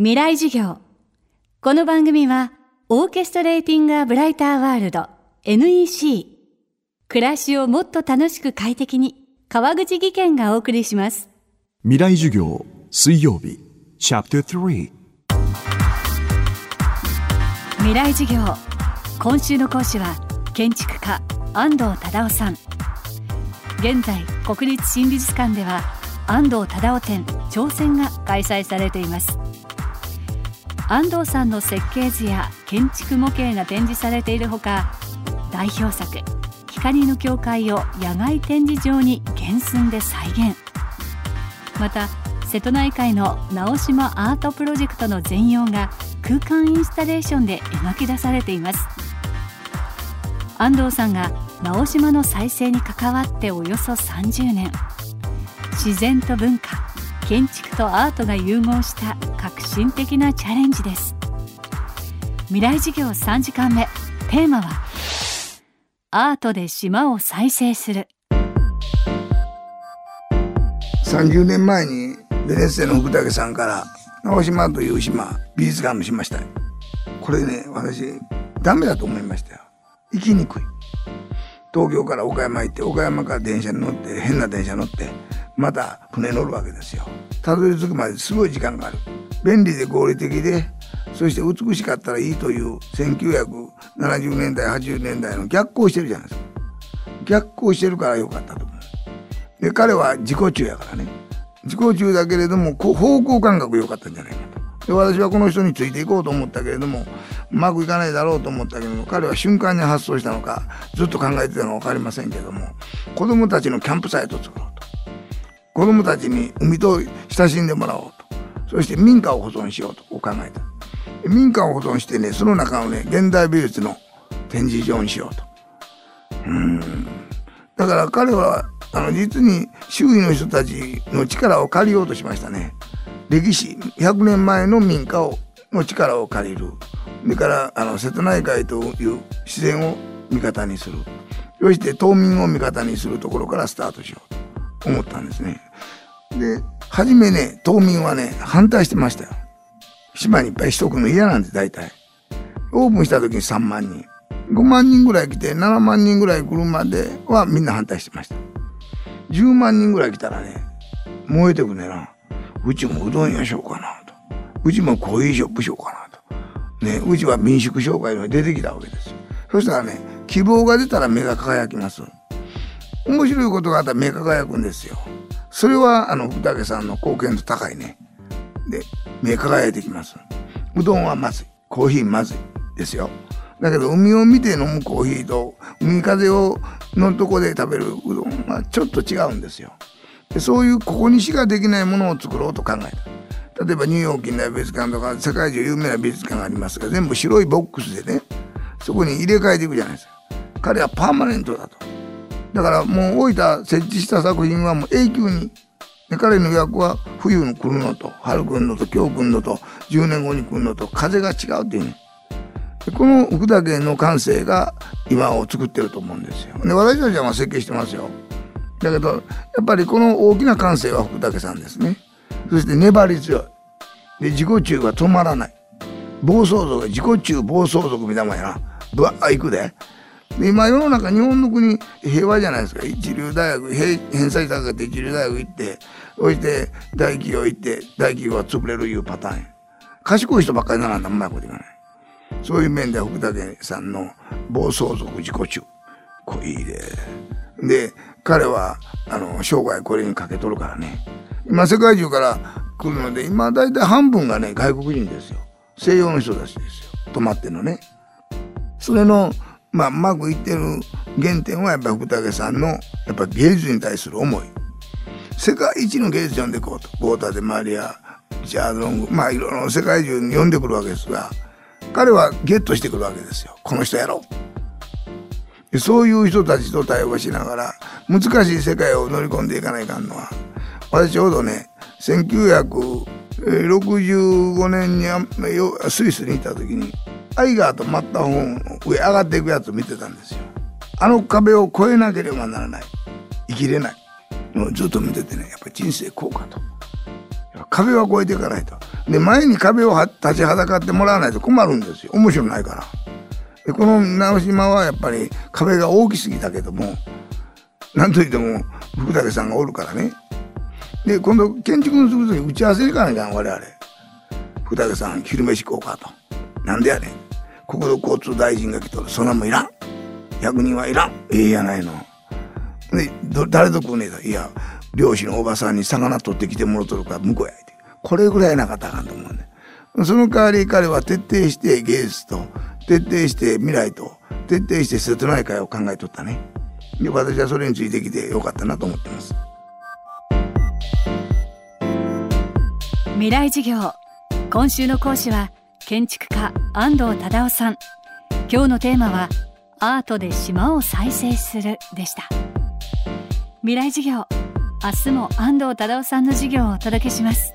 未来授業。この番組はオーケストレーティング・ア・ブライター・ワールド NEC 暮らしをもっと楽しく快適に川口義賢がお送りします。未来授業水曜日。チャプター3未来授業。今週の講師は建築家安藤忠雄さん。現在国立新美術館では安藤忠雄展挑戦が開催されています安藤さんの設計図や建築模型が展示されているほか代表作「光の教会」を野外展示場に原寸で再現。また瀬戸内海の直島アートプロジェクトの全容が空間インスタレーションで描き出されています。安藤さんが直島の再生に関わっておよそ30年。自然と文化建築とアートが融合した新的なチャレンジです。未来事業3時間目。テーマはアートで島を再生する。30年前にベネッセの福武さんから直島という島美術館もしましたこれね私ダメだと思いましたよ。行きにくい。東京から岡山行って岡山から電車に乗って変な電車乗ってまた船乗るわけですよ。たどり着くまですごい時間がある。便利で合理的でそして美しかったらいいという1970年代80年代の逆行してるじゃないですか。逆行してるからよかったと思う。で彼は自己中やからね。自己中だけれども方向感覚良かったんじゃないかと。で私はこの人についていこうと思ったけれどもうまくいかないだろうと思ったけども彼は瞬間に発想したのかずっと考えてたのか分かりませんけども子供たちのキャンプサイトを作ろうと。子供たちに海と親しんでもらおうと。そして民家を保存しようと考えた民家を保存してねその中をね現代美術の展示場にしようと。うん。だから彼はあの実に周囲の人たちの力を借りようとしましたね。歴史100年前の民家をの力を借りる。それからあの瀬戸内海という自然を味方にする。そして島民を味方にするところからスタートしようと思ったんですね。で初めね島民はね反対してましたよ。島にいっぱいしとくの嫌なんです大体。オープンした時に3万人。5万人ぐらい来て7万人ぐらい来るまではみんな反対してました。10万人ぐらい来たらね燃えてくねな。うちもうどん屋しようかなと。うちもコーヒーショップしようかなと。ねうちは民宿紹介に出てきたわけですよ。そしたらね希望が出たら目が輝きます。面白いことがあったら目が輝くんですよ。それはあの福武さんの貢献度高いね。で目輝いてきます。うどんはまずい。コーヒーまずいですよ。だけど海を見て飲むコーヒーと海風をのとこで食べるうどんはちょっと違うんですよ。でそういうここにしかできないものを作ろうと考えた。例えばニューヨーク近代美術館とか世界中有名な美術館がありますが全部白いボックスでねそこに入れ替えていくじゃないですか。彼はパーマネントだと。だからもう大分設置した作品はもう永久にで彼の役は冬に来るのと春来るのと今日来るのと10年後に来るのと風が違うっていうねこの福田家の感性が今を作ってると思うんですよ。で私たちは設計してますよ。だけどやっぱりこの大きな感性は福田家さんですね。そして粘り強い。で自己中が止まらない。暴走族自己中暴走族みたいなもんやな。ぶわー行くで。で今世の中日本の国平和じゃないですか。一流大学偏差値高くて一流大学行ってそして大企業行って大企業は潰れるいうパターン賢い人ばっかりならんまいこと言わない。そういう面で福武さんの暴走族自己中。こいいで。で彼はあの生涯これにかけとるからね。今世界中から来るので今大体半分がね外国人ですよ。西洋の人たちですよ。泊まってんのね。それのまあうまくいってる原点はやっぱ福武さんのやっぱ芸術に対する思い。世界一の芸術呼んでいこうとボーターでマリアジャードングまあいろいろ世界中に呼んでくるわけですが彼はゲットしてくるわけですよ。この人やろ。うそういう人たちと対話しながら難しい世界を乗り込んでいかないかんのは私ちょうどね1965年にスイスに行った時にアイガーとマッターホン上上がっていくやつを見てたんですよあの壁を越えなければならない生きれないのをずっと見ててねやっぱり人生こうかと壁は越えていかないと。で、前に壁を立ちはだかってもらわないと困るんですよ。面白くないから。で、この直島はやっぱり壁が大きすぎたけども、なんといっても福武さんがおるからね。で、今度建築のするとき打ち合わせに行かないか、我々。福武さん、昼飯行こうかと。なんでやねん。国土交通大臣が来とる。そんなもんいらん。役人はいらん。ええやないの。で、誰と食うねえと。いや、漁師のおばさんに魚取ってきてもろとるから向こうやいて。これぐらいなかったらあかんと思うね。その代わり彼は徹底して芸術と、徹底して未来と、徹底して瀬戸内海を考えとったね。で、私はそれについてきてよかったなと思ってます。未来事業。今週の講師は、建築家安藤忠雄さん。今日のテーマは、アートで島を再生するでした。未来事業。明日も安藤忠雄さんの授業をお届けします